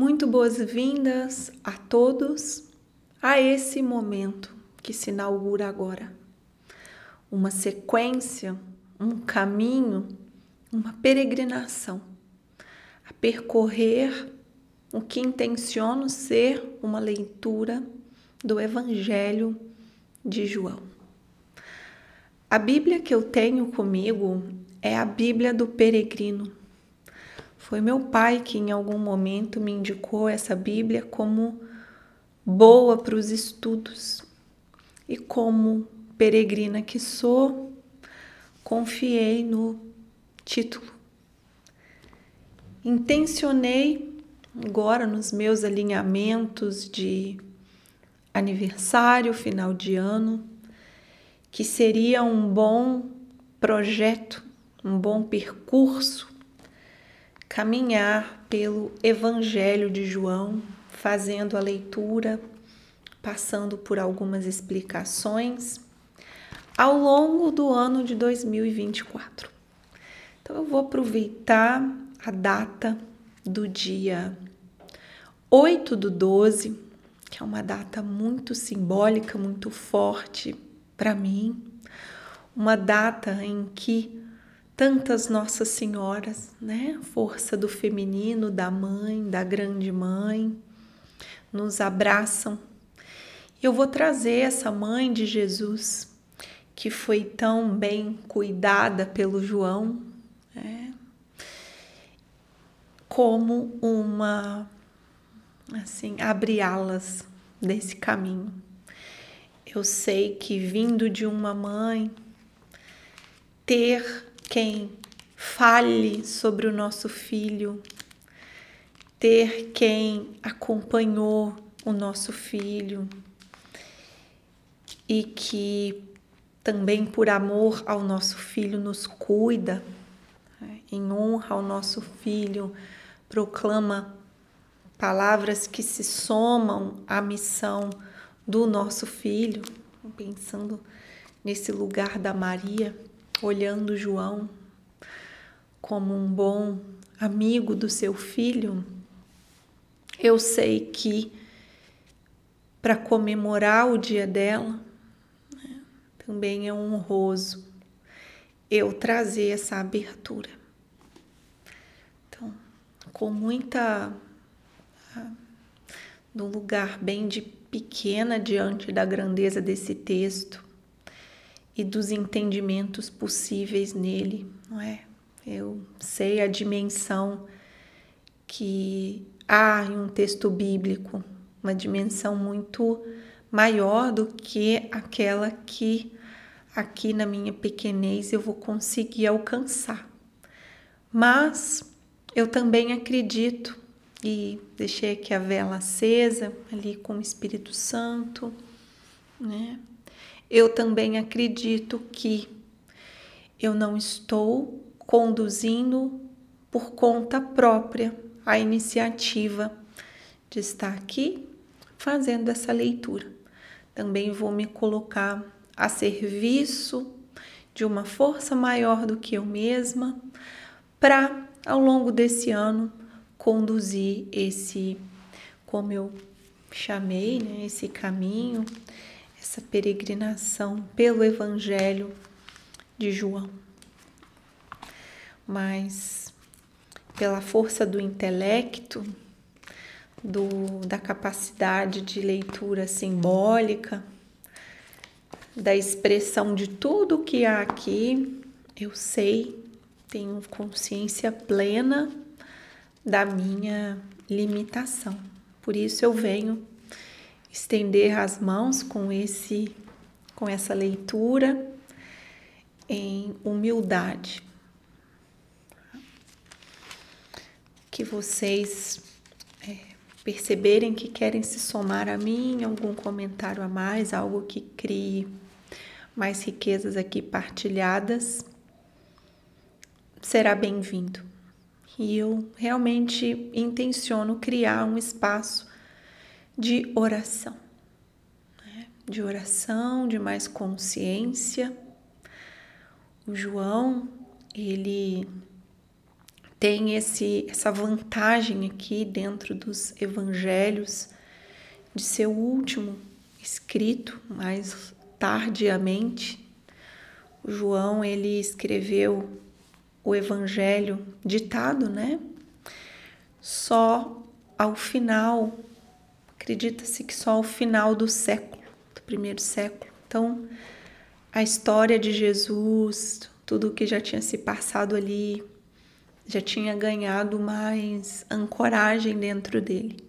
Muito boas-vindas a todos a esse momento que se inaugura agora. Uma sequência, um caminho, uma peregrinação a percorrer o que intenciono ser uma leitura do Evangelho de João. A Bíblia que eu tenho comigo é a Bíblia do Peregrino foi meu pai que em algum momento me indicou essa Bíblia como boa para os estudos. E como peregrina que sou, confiei no título. Intencionei agora nos meus alinhamentos de aniversário, final de ano, que seria um bom projeto, um bom percurso caminhar pelo Evangelho de João, fazendo a leitura, passando por algumas explicações ao longo do ano de 2024. Então eu vou aproveitar a data do dia 8 do 12, que é uma data muito simbólica, muito forte para mim, uma data em que tantas Nossas Senhoras, né? Força do feminino, da mãe, da grande mãe, nos abraçam. Eu vou trazer essa mãe de Jesus que foi tão bem cuidada pelo João, né? como uma assim, abre alas desse caminho. Eu sei que vindo de uma mãe ter quem fale sobre o nosso filho, ter quem acompanhou o nosso filho e que também por amor ao nosso filho nos cuida, né? em honra ao nosso filho, proclama palavras que se somam à missão do nosso filho, pensando nesse lugar da Maria olhando João como um bom amigo do seu filho, eu sei que para comemorar o dia dela né, também é honroso eu trazer essa abertura. Então, com muita. Ah, num lugar bem de pequena diante da grandeza desse texto, e dos entendimentos possíveis nele, não é? Eu sei a dimensão que há em um texto bíblico, uma dimensão muito maior do que aquela que aqui na minha pequenez eu vou conseguir alcançar. Mas eu também acredito e deixei aqui a vela acesa ali com o Espírito Santo, né? Eu também acredito que eu não estou conduzindo por conta própria a iniciativa de estar aqui fazendo essa leitura. Também vou me colocar a serviço de uma força maior do que eu mesma para, ao longo desse ano, conduzir esse, como eu chamei, né, esse caminho essa peregrinação pelo Evangelho de João. Mas pela força do intelecto, do, da capacidade de leitura simbólica, da expressão de tudo que há aqui, eu sei, tenho consciência plena da minha limitação. Por isso eu venho estender as mãos com esse com essa leitura em humildade. Que vocês é, perceberem que querem se somar a mim, algum comentário a mais, algo que crie mais riquezas aqui partilhadas, será bem-vindo. E eu realmente intenciono criar um espaço de oração, né? de oração, de mais consciência. O João, ele tem esse, essa vantagem aqui dentro dos evangelhos de ser o último escrito mais tardiamente. O João ele escreveu o evangelho ditado, né? Só ao final, acredita-se que só ao final do século, do primeiro século. Então, a história de Jesus, tudo o que já tinha se passado ali, já tinha ganhado mais ancoragem dentro dele.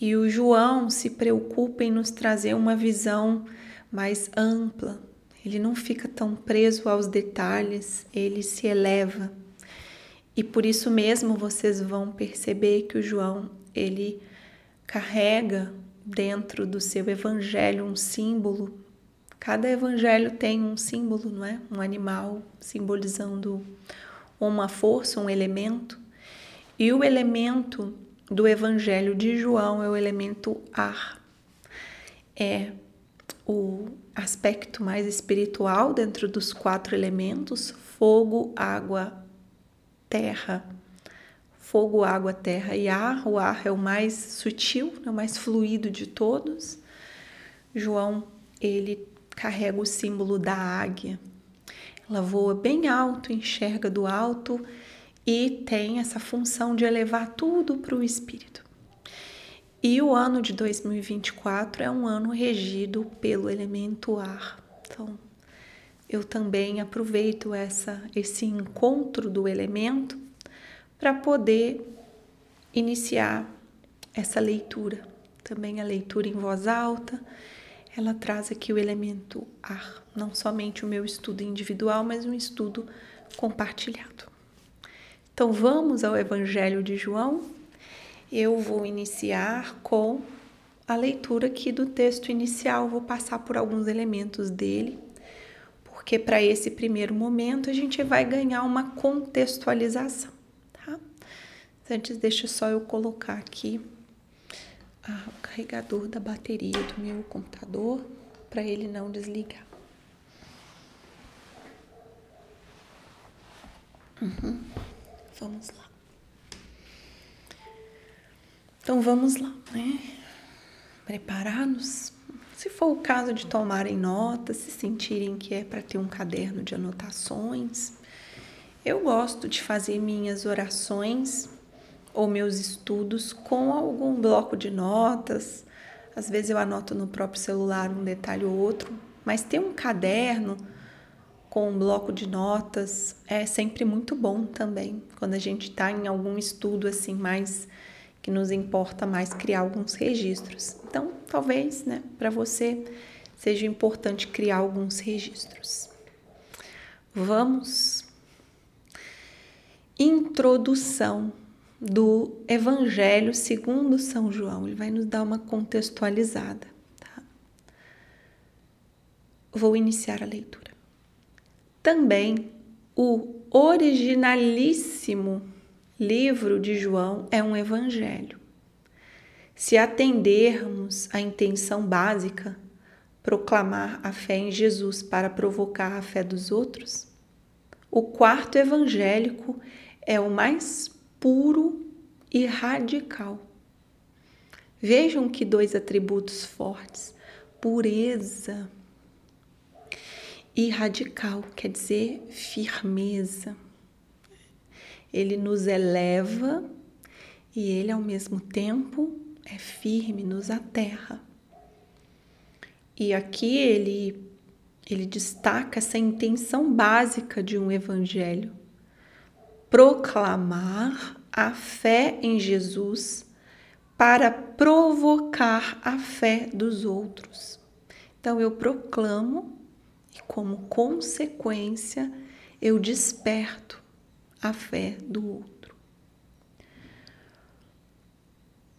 E o João se preocupa em nos trazer uma visão mais ampla. Ele não fica tão preso aos detalhes, ele se eleva. E por isso mesmo vocês vão perceber que o João, ele carrega dentro do seu evangelho um símbolo. Cada evangelho tem um símbolo, não é? Um animal simbolizando uma força, um elemento. E o elemento do Evangelho de João é o elemento ar. É o aspecto mais espiritual dentro dos quatro elementos: fogo, água, terra. Fogo, água, terra e ar. O ar é o mais sutil, é o mais fluido de todos. João, ele carrega o símbolo da águia. Ela voa bem alto, enxerga do alto e tem essa função de elevar tudo para o espírito. E o ano de 2024 é um ano regido pelo elemento ar. Então, eu também aproveito essa, esse encontro do elemento para poder iniciar essa leitura. Também a leitura em voz alta ela traz aqui o elemento ar, não somente o meu estudo individual, mas um estudo compartilhado. Então vamos ao Evangelho de João. Eu vou iniciar com a leitura aqui do texto inicial, vou passar por alguns elementos dele, porque para esse primeiro momento a gente vai ganhar uma contextualização? Antes, deixa só eu colocar aqui o carregador da bateria do meu computador para ele não desligar. Uhum. Vamos lá. Então vamos lá, né? Preparar-nos. Se for o caso de tomarem notas, se sentirem que é para ter um caderno de anotações. Eu gosto de fazer minhas orações ou meus estudos com algum bloco de notas. Às vezes eu anoto no próprio celular um detalhe ou outro, mas ter um caderno com um bloco de notas é sempre muito bom também, quando a gente está em algum estudo assim mais que nos importa mais criar alguns registros. Então, talvez, né, para você seja importante criar alguns registros. Vamos. Introdução do Evangelho segundo São João. Ele vai nos dar uma contextualizada. Tá? Vou iniciar a leitura. Também o originalíssimo livro de João é um evangelho. Se atendermos à intenção básica, proclamar a fé em Jesus para provocar a fé dos outros, o quarto evangélico é o mais puro e radical. Vejam que dois atributos fortes: pureza e radical, quer dizer firmeza. Ele nos eleva e ele, ao mesmo tempo, é firme, nos aterra. E aqui ele, ele destaca essa intenção básica de um evangelho proclamar a fé em Jesus para provocar a fé dos outros. Então eu proclamo e, como consequência, eu desperto a fé do outro.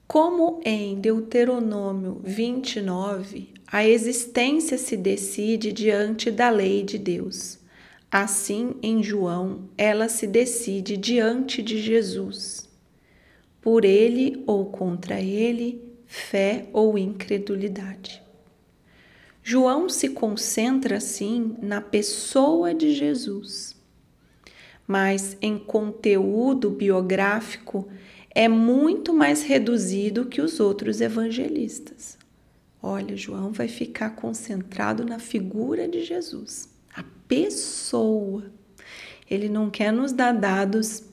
Como em Deuteronômio 29, a existência se decide diante da lei de Deus Assim, em João, ela se decide diante de Jesus. Por ele ou contra ele, fé ou incredulidade. João se concentra assim na pessoa de Jesus. mas em conteúdo biográfico é muito mais reduzido que os outros evangelistas. Olha, João vai ficar concentrado na figura de Jesus, pessoa. Ele não quer nos dar dados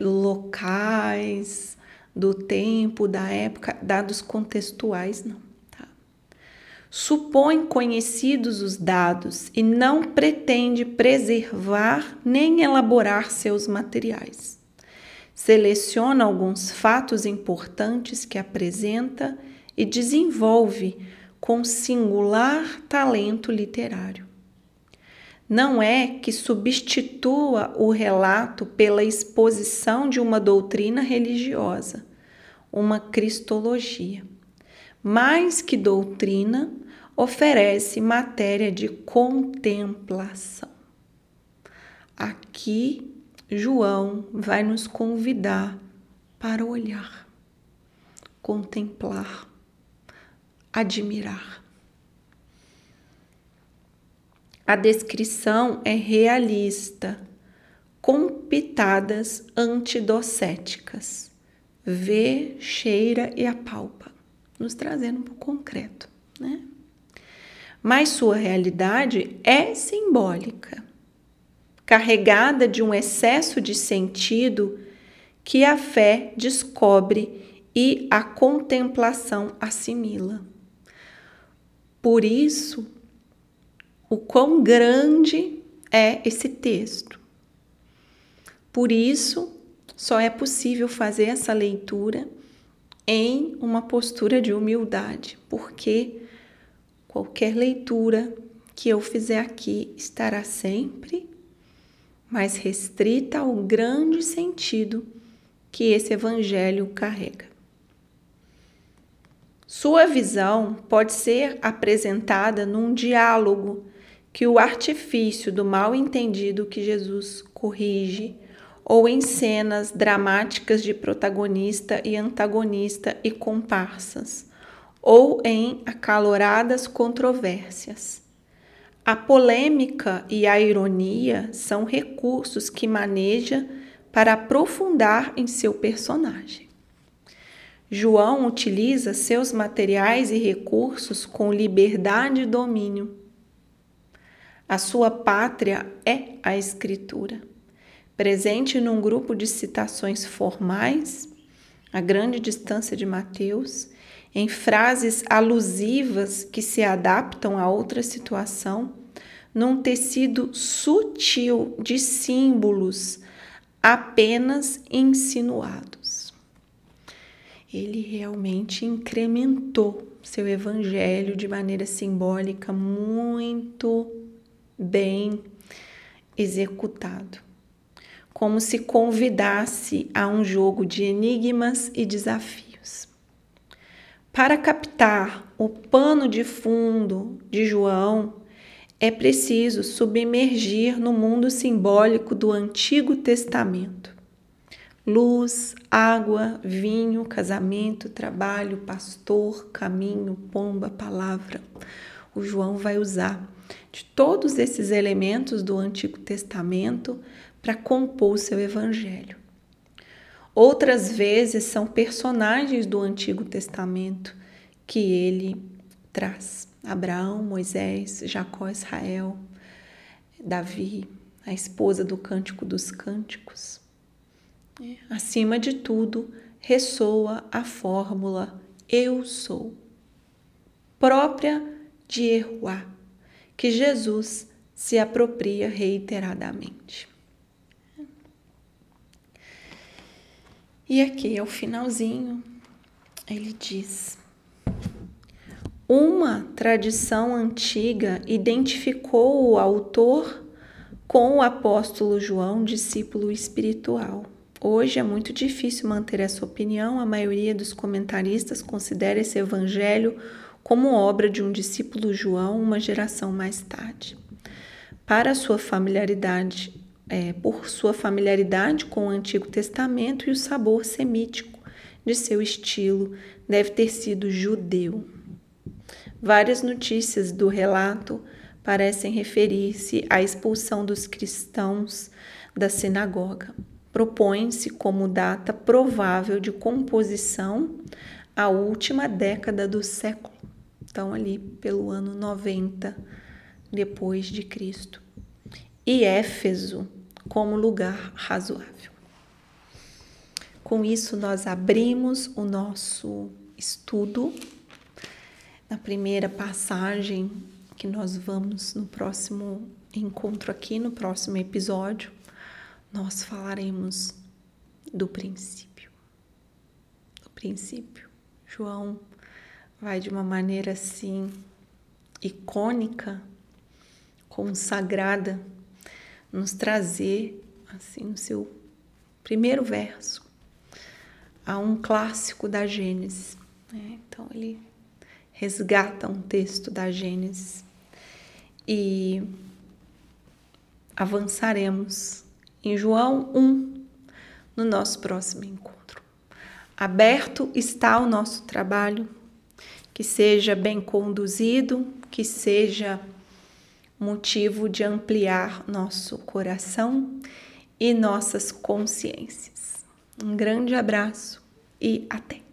locais, do tempo, da época, dados contextuais, não. Tá? Supõe conhecidos os dados e não pretende preservar nem elaborar seus materiais. Seleciona alguns fatos importantes que apresenta e desenvolve com singular talento literário. Não é que substitua o relato pela exposição de uma doutrina religiosa, uma cristologia. Mais que doutrina, oferece matéria de contemplação. Aqui, João vai nos convidar para olhar, contemplar, admirar. A descrição é realista, com pitadas antidocéticas vê, cheira e apalpa, nos trazendo para o concreto, né? Mas sua realidade é simbólica, carregada de um excesso de sentido que a fé descobre e a contemplação assimila. Por isso, o quão grande é esse texto. Por isso, só é possível fazer essa leitura em uma postura de humildade, porque qualquer leitura que eu fizer aqui estará sempre mais restrita ao grande sentido que esse evangelho carrega. Sua visão pode ser apresentada num diálogo que o artifício do mal entendido que Jesus corrige ou em cenas dramáticas de protagonista e antagonista e comparsas, ou em acaloradas controvérsias. A polêmica e a ironia são recursos que maneja para aprofundar em seu personagem. João utiliza seus materiais e recursos com liberdade e domínio. A sua pátria é a Escritura presente num grupo de citações formais, a grande distância de Mateus, em frases alusivas que se adaptam a outra situação, num tecido sutil de símbolos apenas insinuados. Ele realmente incrementou seu evangelho de maneira simbólica muito bem executado como se convidasse a um jogo de enigmas e desafios. Para captar o pano de fundo de João, é preciso submergir no mundo simbólico do Antigo Testamento. Luz, água, vinho, casamento, trabalho, pastor, caminho, pomba, palavra. O João vai usar de todos esses elementos do Antigo Testamento para compor o seu evangelho. Outras vezes são personagens do Antigo Testamento que ele traz: Abraão, Moisés, Jacó, Israel, Davi, a esposa do Cântico dos Cânticos. Acima de tudo, ressoa a fórmula Eu sou, própria de Eruá, que Jesus se apropria reiteradamente. E aqui é o finalzinho, ele diz: Uma tradição antiga identificou o autor com o apóstolo João, discípulo espiritual. Hoje é muito difícil manter essa opinião, a maioria dos comentaristas considera esse evangelho como obra de um discípulo João uma geração mais tarde. Para sua familiaridade é, por sua familiaridade com o Antigo Testamento e o sabor semítico de seu estilo, deve ter sido judeu. Várias notícias do relato parecem referir-se à expulsão dos cristãos da sinagoga. Propõe-se como data provável de composição a última década do século. Então, ali pelo ano 90 depois de Cristo. E Éfeso como lugar razoável. Com isso, nós abrimos o nosso estudo na primeira passagem que nós vamos no próximo encontro aqui, no próximo episódio, nós falaremos do princípio. Do princípio. João vai de uma maneira assim icônica, consagrada, nos trazer assim no seu primeiro verso a um clássico da Gênesis. Né? Então ele resgata um texto da Gênesis e avançaremos em João 1 no nosso próximo encontro. Aberto está o nosso trabalho, que seja bem conduzido, que seja motivo de ampliar nosso coração e nossas consciências. Um grande abraço e até!